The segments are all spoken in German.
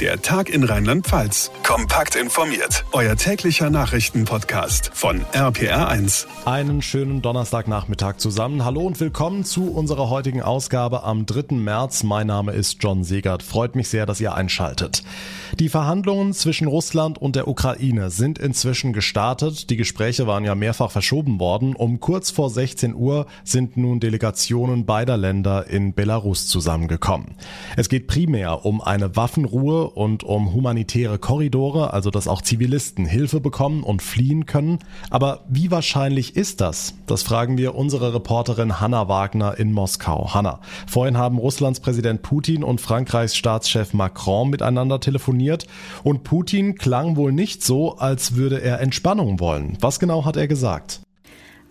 Der Tag in Rheinland-Pfalz. Kompakt informiert. Euer täglicher Nachrichtenpodcast von RPR1. Einen schönen Donnerstagnachmittag zusammen. Hallo und willkommen zu unserer heutigen Ausgabe am 3. März. Mein Name ist John Segert. Freut mich sehr, dass ihr einschaltet. Die Verhandlungen zwischen Russland und der Ukraine sind inzwischen gestartet. Die Gespräche waren ja mehrfach verschoben worden. Um kurz vor 16 Uhr sind nun Delegationen beider Länder in Belarus zusammengekommen. Es geht primär um eine Waffenruhe und um humanitäre Korridore, also dass auch Zivilisten Hilfe bekommen und fliehen können. Aber wie wahrscheinlich ist das? Das fragen wir unsere Reporterin Hanna Wagner in Moskau. Hanna, vorhin haben Russlands Präsident Putin und Frankreichs Staatschef Macron miteinander telefoniert und Putin klang wohl nicht so, als würde er Entspannung wollen. Was genau hat er gesagt?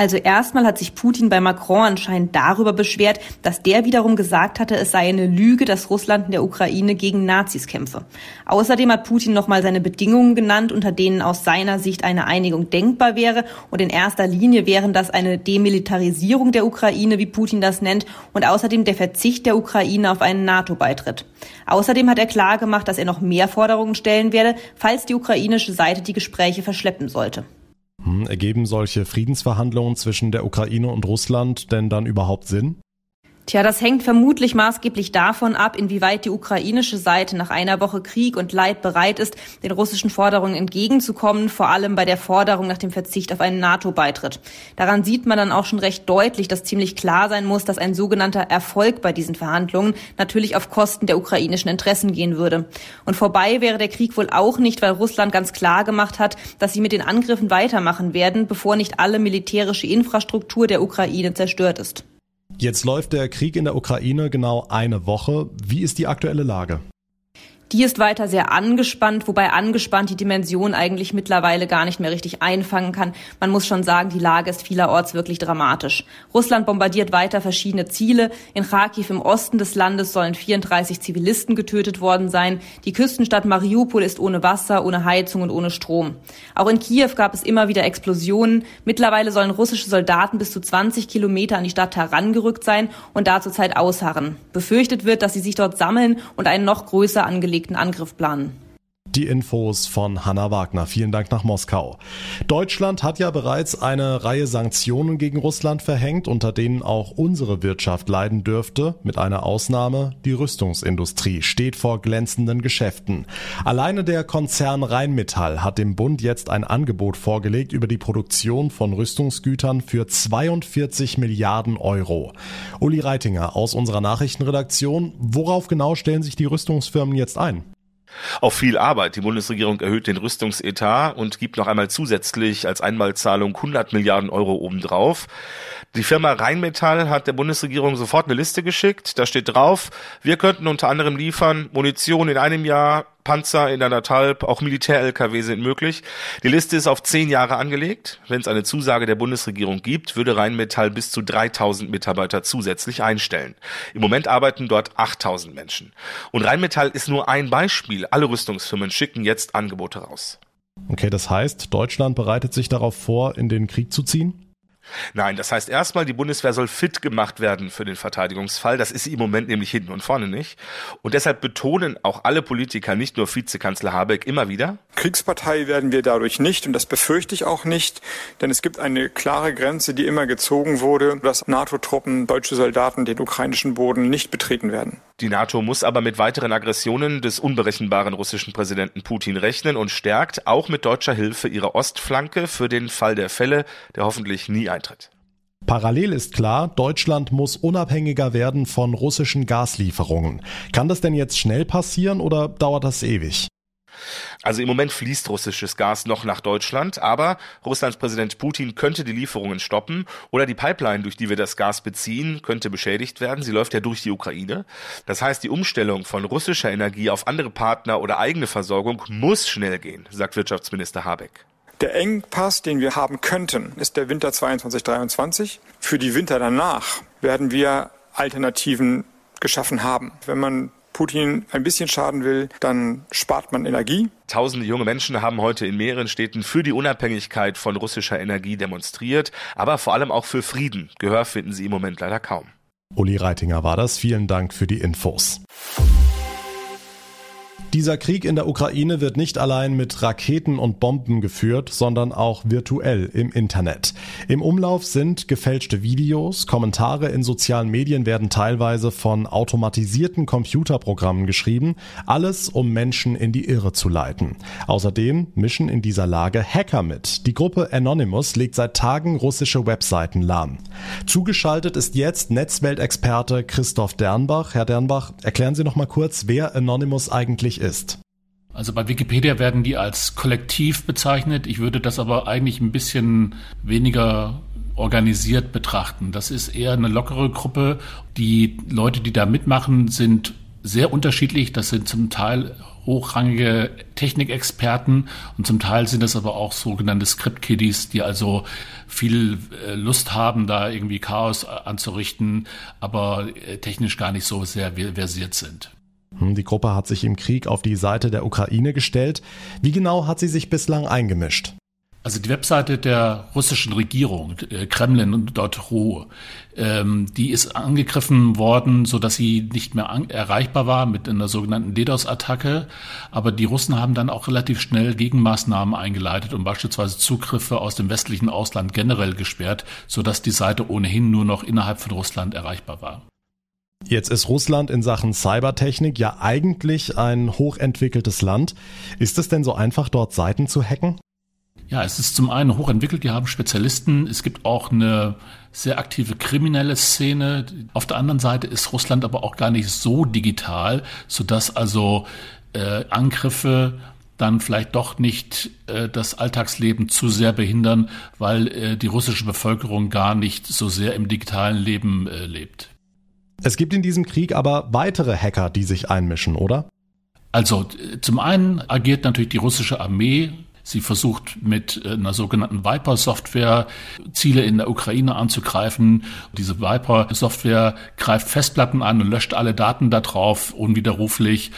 Also erstmal hat sich Putin bei Macron anscheinend darüber beschwert, dass der wiederum gesagt hatte, es sei eine Lüge, dass Russland in der Ukraine gegen Nazis kämpfe. Außerdem hat Putin nochmal seine Bedingungen genannt, unter denen aus seiner Sicht eine Einigung denkbar wäre. Und in erster Linie wären das eine Demilitarisierung der Ukraine, wie Putin das nennt, und außerdem der Verzicht der Ukraine auf einen NATO-Beitritt. Außerdem hat er klargemacht, dass er noch mehr Forderungen stellen werde, falls die ukrainische Seite die Gespräche verschleppen sollte. Ergeben solche Friedensverhandlungen zwischen der Ukraine und Russland denn dann überhaupt Sinn? Tja, das hängt vermutlich maßgeblich davon ab, inwieweit die ukrainische Seite nach einer Woche Krieg und Leid bereit ist, den russischen Forderungen entgegenzukommen, vor allem bei der Forderung nach dem Verzicht auf einen NATO-Beitritt. Daran sieht man dann auch schon recht deutlich, dass ziemlich klar sein muss, dass ein sogenannter Erfolg bei diesen Verhandlungen natürlich auf Kosten der ukrainischen Interessen gehen würde. Und vorbei wäre der Krieg wohl auch nicht, weil Russland ganz klar gemacht hat, dass sie mit den Angriffen weitermachen werden, bevor nicht alle militärische Infrastruktur der Ukraine zerstört ist. Jetzt läuft der Krieg in der Ukraine genau eine Woche. Wie ist die aktuelle Lage? Die ist weiter sehr angespannt, wobei angespannt die Dimension eigentlich mittlerweile gar nicht mehr richtig einfangen kann. Man muss schon sagen, die Lage ist vielerorts wirklich dramatisch. Russland bombardiert weiter verschiedene Ziele. In Kharkiv im Osten des Landes sollen 34 Zivilisten getötet worden sein. Die Küstenstadt Mariupol ist ohne Wasser, ohne Heizung und ohne Strom. Auch in Kiew gab es immer wieder Explosionen. Mittlerweile sollen russische Soldaten bis zu 20 Kilometer an die Stadt herangerückt sein und da zurzeit ausharren. Befürchtet wird, dass sie sich dort sammeln und einen noch größer angelegten angelegten Angriff planen. Die Infos von Hanna Wagner. Vielen Dank nach Moskau. Deutschland hat ja bereits eine Reihe Sanktionen gegen Russland verhängt, unter denen auch unsere Wirtschaft leiden dürfte. Mit einer Ausnahme. Die Rüstungsindustrie steht vor glänzenden Geschäften. Alleine der Konzern Rheinmetall hat dem Bund jetzt ein Angebot vorgelegt über die Produktion von Rüstungsgütern für 42 Milliarden Euro. Uli Reitinger aus unserer Nachrichtenredaktion. Worauf genau stellen sich die Rüstungsfirmen jetzt ein? Auf viel Arbeit. Die Bundesregierung erhöht den Rüstungsetat und gibt noch einmal zusätzlich als Einmalzahlung 100 Milliarden Euro obendrauf. Die Firma Rheinmetall hat der Bundesregierung sofort eine Liste geschickt. Da steht drauf, wir könnten unter anderem liefern Munition in einem Jahr, Panzer in anderthalb, auch Militär-LKW sind möglich. Die Liste ist auf zehn Jahre angelegt. Wenn es eine Zusage der Bundesregierung gibt, würde Rheinmetall bis zu 3000 Mitarbeiter zusätzlich einstellen. Im Moment arbeiten dort 8000 Menschen. Und Rheinmetall ist nur ein Beispiel. Alle Rüstungsfirmen schicken jetzt Angebote raus. Okay, das heißt, Deutschland bereitet sich darauf vor, in den Krieg zu ziehen? Nein, das heißt erstmal, die Bundeswehr soll fit gemacht werden für den Verteidigungsfall. Das ist sie im Moment nämlich hinten und vorne nicht. Und deshalb betonen auch alle Politiker, nicht nur Vizekanzler Habeck, immer wieder. Kriegspartei werden wir dadurch nicht und das befürchte ich auch nicht, denn es gibt eine klare Grenze, die immer gezogen wurde, dass NATO-Truppen, deutsche Soldaten den ukrainischen Boden nicht betreten werden. Die NATO muss aber mit weiteren Aggressionen des unberechenbaren russischen Präsidenten Putin rechnen und stärkt auch mit deutscher Hilfe ihre Ostflanke für den Fall der Fälle, der hoffentlich nie eintritt. Parallel ist klar, Deutschland muss unabhängiger werden von russischen Gaslieferungen. Kann das denn jetzt schnell passieren oder dauert das ewig? Also im Moment fließt russisches Gas noch nach Deutschland, aber Russlands Präsident Putin könnte die Lieferungen stoppen oder die Pipeline, durch die wir das Gas beziehen, könnte beschädigt werden. Sie läuft ja durch die Ukraine. Das heißt, die Umstellung von russischer Energie auf andere Partner oder eigene Versorgung muss schnell gehen, sagt Wirtschaftsminister Habeck. Der Engpass, den wir haben könnten, ist der Winter 22-23. Für die Winter danach werden wir Alternativen geschaffen haben. Wenn man Putin ein bisschen schaden will, dann spart man Energie. Tausende junge Menschen haben heute in mehreren Städten für die Unabhängigkeit von russischer Energie demonstriert, aber vor allem auch für Frieden. Gehör finden sie im Moment leider kaum. Uli Reitinger war das. Vielen Dank für die Infos. Dieser Krieg in der Ukraine wird nicht allein mit Raketen und Bomben geführt, sondern auch virtuell im Internet. Im Umlauf sind gefälschte Videos, Kommentare in sozialen Medien werden teilweise von automatisierten Computerprogrammen geschrieben, alles um Menschen in die Irre zu leiten. Außerdem mischen in dieser Lage Hacker mit. Die Gruppe Anonymous legt seit Tagen russische Webseiten lahm. Zugeschaltet ist jetzt Netzweltexperte Christoph Dernbach. Herr Dernbach, erklären Sie noch mal kurz, wer Anonymous eigentlich ist. Also bei Wikipedia werden die als Kollektiv bezeichnet. Ich würde das aber eigentlich ein bisschen weniger organisiert betrachten. Das ist eher eine lockere Gruppe. Die Leute, die da mitmachen, sind sehr unterschiedlich. Das sind zum Teil hochrangige Technikexperten und zum Teil sind es aber auch sogenannte Script-Kiddies, die also viel äh, Lust haben, da irgendwie Chaos anzurichten, aber äh, technisch gar nicht so sehr versiert sind. Hm, die Gruppe hat sich im Krieg auf die Seite der Ukraine gestellt. Wie genau hat sie sich bislang eingemischt? Also die Webseite der russischen Regierung, äh, Kremlin.ru, ähm, die ist angegriffen worden, so dass sie nicht mehr erreichbar war mit einer sogenannten DDoS-Attacke. Aber die Russen haben dann auch relativ schnell Gegenmaßnahmen eingeleitet und beispielsweise Zugriffe aus dem westlichen Ausland generell gesperrt, so dass die Seite ohnehin nur noch innerhalb von Russland erreichbar war. Jetzt ist Russland in Sachen Cybertechnik ja eigentlich ein hochentwickeltes Land. Ist es denn so einfach, dort Seiten zu hacken? Ja, es ist zum einen hochentwickelt, die haben Spezialisten. Es gibt auch eine sehr aktive kriminelle Szene. Auf der anderen Seite ist Russland aber auch gar nicht so digital, sodass also äh, Angriffe dann vielleicht doch nicht äh, das Alltagsleben zu sehr behindern, weil äh, die russische Bevölkerung gar nicht so sehr im digitalen Leben äh, lebt. Es gibt in diesem Krieg aber weitere Hacker, die sich einmischen, oder? Also zum einen agiert natürlich die russische Armee. Sie versucht mit äh, einer sogenannten Viper-Software Ziele in der Ukraine anzugreifen. Diese Viper-Software greift Festplatten an und löscht alle Daten darauf unwiderruflich.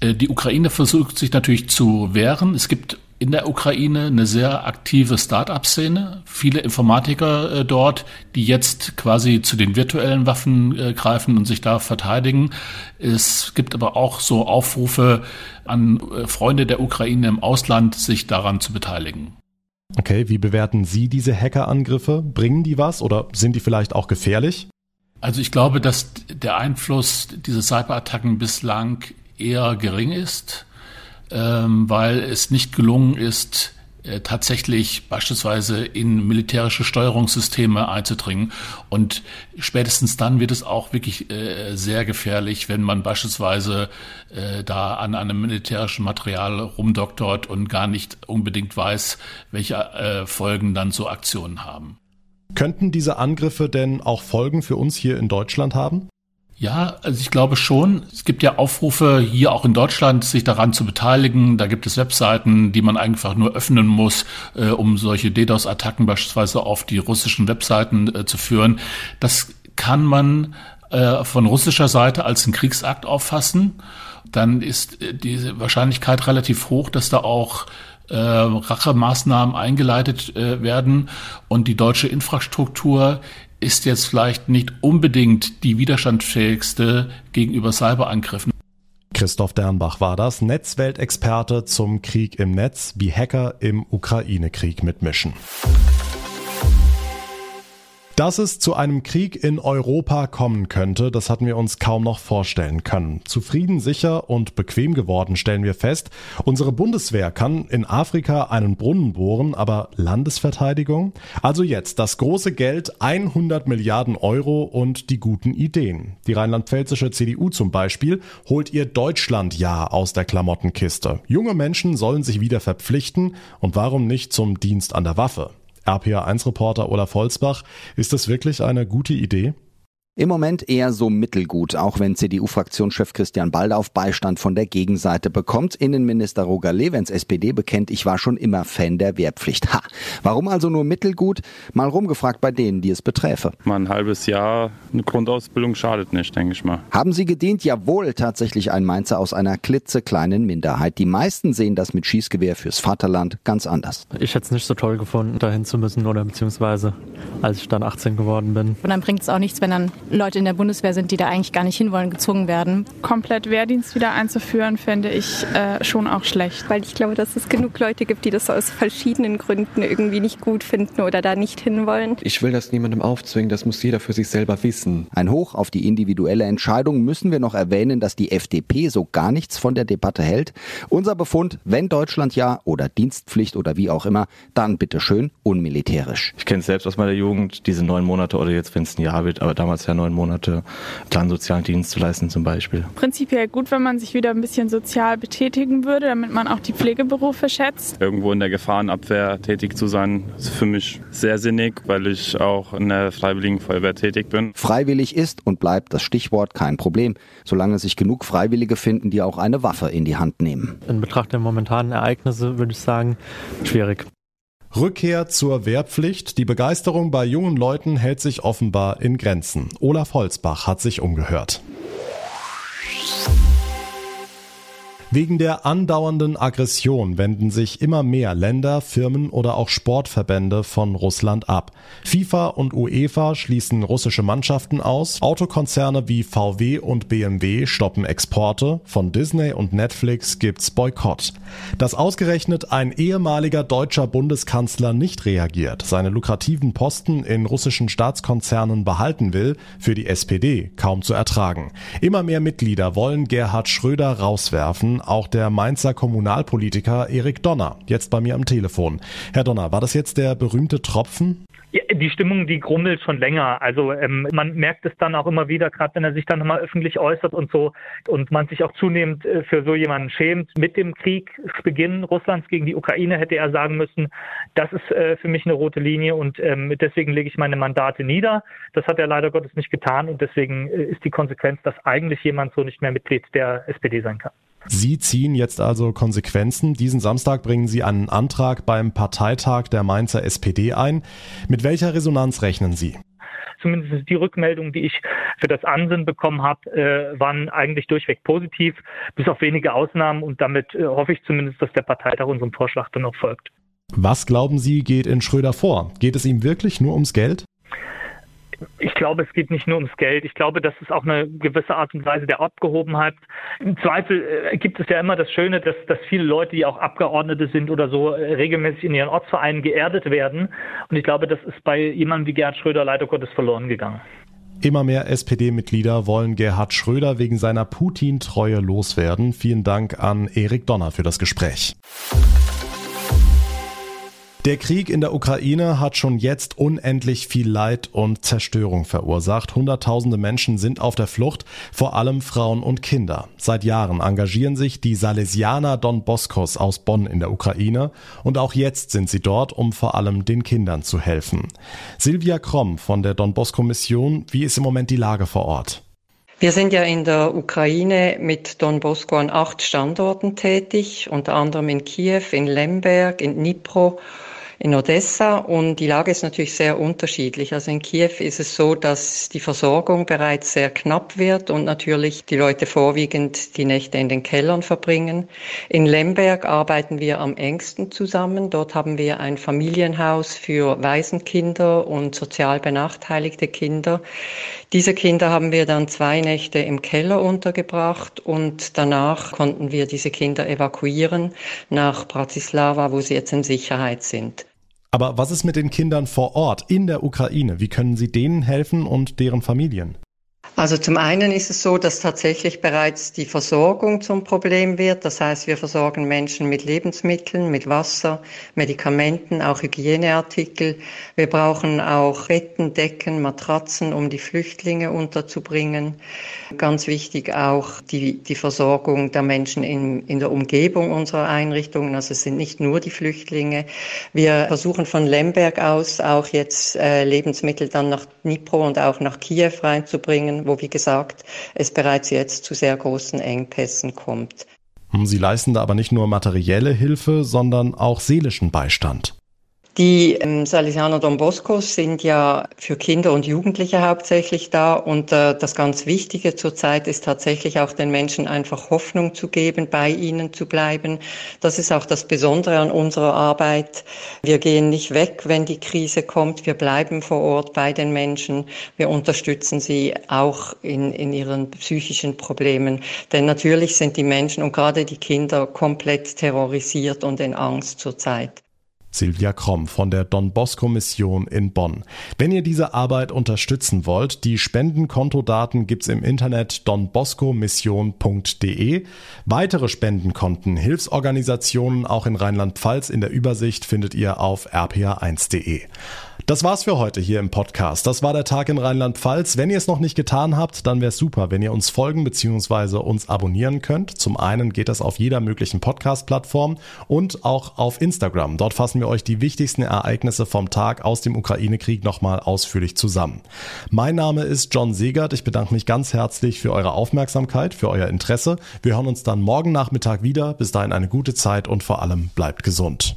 Äh, die Ukraine versucht sich natürlich zu wehren. Es gibt in der Ukraine eine sehr aktive Start-up-Szene, viele Informatiker äh, dort, die jetzt quasi zu den virtuellen Waffen äh, greifen und sich da verteidigen. Es gibt aber auch so Aufrufe an äh, Freunde der Ukraine im Ausland, sich daran zu beteiligen. Okay, wie bewerten Sie diese Hackerangriffe? Bringen die was oder sind die vielleicht auch gefährlich? Also ich glaube, dass der Einfluss dieser Cyberattacken bislang eher gering ist weil es nicht gelungen ist, äh, tatsächlich beispielsweise in militärische Steuerungssysteme einzudringen. Und spätestens dann wird es auch wirklich äh, sehr gefährlich, wenn man beispielsweise äh, da an einem militärischen Material rumdoktort und gar nicht unbedingt weiß, welche Folgen dann so Aktionen haben. Könnten diese Angriffe denn auch Folgen für uns hier in Deutschland haben? Ja, also ich glaube schon. Es gibt ja Aufrufe hier auch in Deutschland, sich daran zu beteiligen. Da gibt es Webseiten, die man einfach nur öffnen muss, äh, um solche DDoS-Attacken beispielsweise auf die russischen Webseiten äh, zu führen. Das kann man äh, von russischer Seite als einen Kriegsakt auffassen. Dann ist äh, die Wahrscheinlichkeit relativ hoch, dass da auch äh, Rachemaßnahmen eingeleitet äh, werden und die deutsche Infrastruktur ist jetzt vielleicht nicht unbedingt die widerstandsfähigste gegenüber Cyberangriffen. Christoph Dernbach war das, Netzweltexperte zum Krieg im Netz, wie Hacker im Ukraine-Krieg mitmischen. Dass es zu einem Krieg in Europa kommen könnte, das hatten wir uns kaum noch vorstellen können. Zufrieden, sicher und bequem geworden stellen wir fest, unsere Bundeswehr kann in Afrika einen Brunnen bohren, aber Landesverteidigung? Also jetzt das große Geld 100 Milliarden Euro und die guten Ideen. Die rheinland-pfälzische CDU zum Beispiel holt ihr Deutschland-Ja aus der Klamottenkiste. Junge Menschen sollen sich wieder verpflichten und warum nicht zum Dienst an der Waffe? RPA1-Reporter Olaf Holzbach. Ist das wirklich eine gute Idee? Im Moment eher so mittelgut, auch wenn CDU-Fraktionschef Christian Baldauf Beistand von der Gegenseite bekommt. Innenminister Roger Levens SPD bekennt, ich war schon immer Fan der Wehrpflicht. Ha! Warum also nur mittelgut? Mal rumgefragt bei denen, die es beträfe. Mal ein halbes Jahr eine Grundausbildung schadet nicht, denke ich mal. Haben Sie gedient? Jawohl, tatsächlich ein Mainzer aus einer klitzekleinen Minderheit. Die meisten sehen das mit Schießgewehr fürs Vaterland ganz anders. Ich hätte es nicht so toll gefunden, dahin zu müssen oder beziehungsweise als ich dann 18 geworden bin. Und dann bringt es auch nichts, wenn dann Leute in der Bundeswehr sind, die da eigentlich gar nicht hinwollen, gezwungen werden. Komplett Wehrdienst wieder einzuführen, fände ich äh, schon auch schlecht. Weil ich glaube, dass es genug Leute gibt, die das aus verschiedenen Gründen irgendwie nicht gut finden oder da nicht hinwollen. Ich will das niemandem aufzwingen, das muss jeder für sich selber wissen. Ein Hoch auf die individuelle Entscheidung müssen wir noch erwähnen, dass die FDP so gar nichts von der Debatte hält. Unser Befund, wenn Deutschland ja oder Dienstpflicht oder wie auch immer, dann bitteschön unmilitärisch. Ich kenne es selbst aus meiner Jugend, diese neun Monate oder jetzt, wenn es ein Jahr wird, aber damals ja neun Monate, dann sozialen Dienst zu leisten zum Beispiel. Prinzipiell gut, wenn man sich wieder ein bisschen sozial betätigen würde, damit man auch die Pflegeberufe schätzt. Irgendwo in der Gefahrenabwehr tätig zu sein, ist für mich sehr sinnig, weil ich auch in der Freiwilligen Feuerwehr tätig bin. Freiwillig ist und bleibt das Stichwort kein Problem, solange sich genug Freiwillige finden, die auch eine Waffe in die Hand nehmen. In Betracht der momentanen Ereignisse würde ich sagen, schwierig. Rückkehr zur Wehrpflicht. Die Begeisterung bei jungen Leuten hält sich offenbar in Grenzen. Olaf Holzbach hat sich umgehört. Wegen der andauernden Aggression wenden sich immer mehr Länder, Firmen oder auch Sportverbände von Russland ab. FIFA und UEFA schließen russische Mannschaften aus, Autokonzerne wie VW und BMW stoppen Exporte, von Disney und Netflix gibt's Boykott. Dass ausgerechnet ein ehemaliger deutscher Bundeskanzler nicht reagiert, seine lukrativen Posten in russischen Staatskonzernen behalten will, für die SPD kaum zu ertragen. Immer mehr Mitglieder wollen Gerhard Schröder rauswerfen, auch der Mainzer Kommunalpolitiker Erik Donner, jetzt bei mir am Telefon. Herr Donner, war das jetzt der berühmte Tropfen? Die Stimmung, die grummelt schon länger. Also ähm, man merkt es dann auch immer wieder, gerade wenn er sich dann nochmal öffentlich äußert und so und man sich auch zunehmend äh, für so jemanden schämt. Mit dem Kriegsbeginn Russlands gegen die Ukraine hätte er sagen müssen, das ist äh, für mich eine rote Linie und ähm, deswegen lege ich meine Mandate nieder. Das hat er leider Gottes nicht getan und deswegen äh, ist die Konsequenz, dass eigentlich jemand so nicht mehr Mitglied der SPD sein kann. Sie ziehen jetzt also Konsequenzen. Diesen Samstag bringen Sie einen Antrag beim Parteitag der Mainzer SPD ein. Mit welcher Resonanz rechnen Sie? zumindest die Rückmeldungen, die ich für das Ansinnen bekommen habe, äh, waren eigentlich durchweg positiv, bis auf wenige Ausnahmen. Und damit äh, hoffe ich zumindest, dass der Parteitag unserem Vorschlag dann auch folgt. Was glauben Sie, geht in Schröder vor? Geht es ihm wirklich nur ums Geld? Ich glaube, es geht nicht nur ums Geld. Ich glaube, das ist auch eine gewisse Art und Weise der Abgehobenheit. Im Zweifel äh, gibt es ja immer das Schöne, dass, dass viele Leute, die auch Abgeordnete sind oder so, äh, regelmäßig in ihren Ortsvereinen geerdet werden. Und ich glaube, das ist bei jemandem wie Gerhard Schröder leider Gottes verloren gegangen. Immer mehr SPD-Mitglieder wollen Gerhard Schröder wegen seiner Putin-Treue loswerden. Vielen Dank an Erik Donner für das Gespräch. Der Krieg in der Ukraine hat schon jetzt unendlich viel Leid und Zerstörung verursacht. Hunderttausende Menschen sind auf der Flucht, vor allem Frauen und Kinder. Seit Jahren engagieren sich die Salesianer Don Boscos aus Bonn in der Ukraine und auch jetzt sind sie dort, um vor allem den Kindern zu helfen. Silvia Kromm von der Don Bosco Mission, wie ist im Moment die Lage vor Ort? Wir sind ja in der Ukraine mit Don Bosco an acht Standorten tätig, unter anderem in Kiew, in Lemberg, in Dnipro in Odessa und die Lage ist natürlich sehr unterschiedlich. Also in Kiew ist es so, dass die Versorgung bereits sehr knapp wird und natürlich die Leute vorwiegend die Nächte in den Kellern verbringen. In Lemberg arbeiten wir am engsten zusammen. Dort haben wir ein Familienhaus für Waisenkinder und sozial benachteiligte Kinder. Diese Kinder haben wir dann zwei Nächte im Keller untergebracht und danach konnten wir diese Kinder evakuieren nach Bratislava, wo sie jetzt in Sicherheit sind. Aber was ist mit den Kindern vor Ort in der Ukraine? Wie können Sie denen helfen und deren Familien? Also zum einen ist es so, dass tatsächlich bereits die Versorgung zum Problem wird. Das heißt, wir versorgen Menschen mit Lebensmitteln, mit Wasser, Medikamenten, auch Hygieneartikel. Wir brauchen auch Betten, Decken, Matratzen, um die Flüchtlinge unterzubringen. Ganz wichtig auch die, die Versorgung der Menschen in, in der Umgebung unserer Einrichtungen. Also es sind nicht nur die Flüchtlinge. Wir versuchen von Lemberg aus auch jetzt äh, Lebensmittel dann nach Dnipro und auch nach Kiew reinzubringen wo, wie gesagt, es bereits jetzt zu sehr großen Engpässen kommt. Sie leisten da aber nicht nur materielle Hilfe, sondern auch seelischen Beistand. Die ähm, Salesianer Don Boscos sind ja für Kinder und Jugendliche hauptsächlich da und äh, das ganz Wichtige zurzeit ist tatsächlich auch den Menschen einfach Hoffnung zu geben, bei ihnen zu bleiben. Das ist auch das Besondere an unserer Arbeit. Wir gehen nicht weg, wenn die Krise kommt. Wir bleiben vor Ort bei den Menschen. Wir unterstützen sie auch in, in ihren psychischen Problemen. Denn natürlich sind die Menschen und gerade die Kinder komplett terrorisiert und in Angst zurzeit. Silvia Kromm von der Don Bosco Mission in Bonn. Wenn ihr diese Arbeit unterstützen wollt, die Spendenkontodaten gibt's im Internet donboscomission.de. Weitere Spendenkonten, Hilfsorganisationen auch in Rheinland-Pfalz in der Übersicht findet ihr auf rpa1.de. Das war's für heute hier im Podcast. Das war der Tag in Rheinland-Pfalz. Wenn ihr es noch nicht getan habt, dann wäre es super, wenn ihr uns folgen bzw. uns abonnieren könnt. Zum einen geht das auf jeder möglichen Podcast-Plattform und auch auf Instagram. Dort fassen wir euch die wichtigsten Ereignisse vom Tag aus dem Ukraine-Krieg nochmal ausführlich zusammen. Mein Name ist John Segert. Ich bedanke mich ganz herzlich für eure Aufmerksamkeit, für euer Interesse. Wir hören uns dann morgen Nachmittag wieder. Bis dahin eine gute Zeit und vor allem bleibt gesund.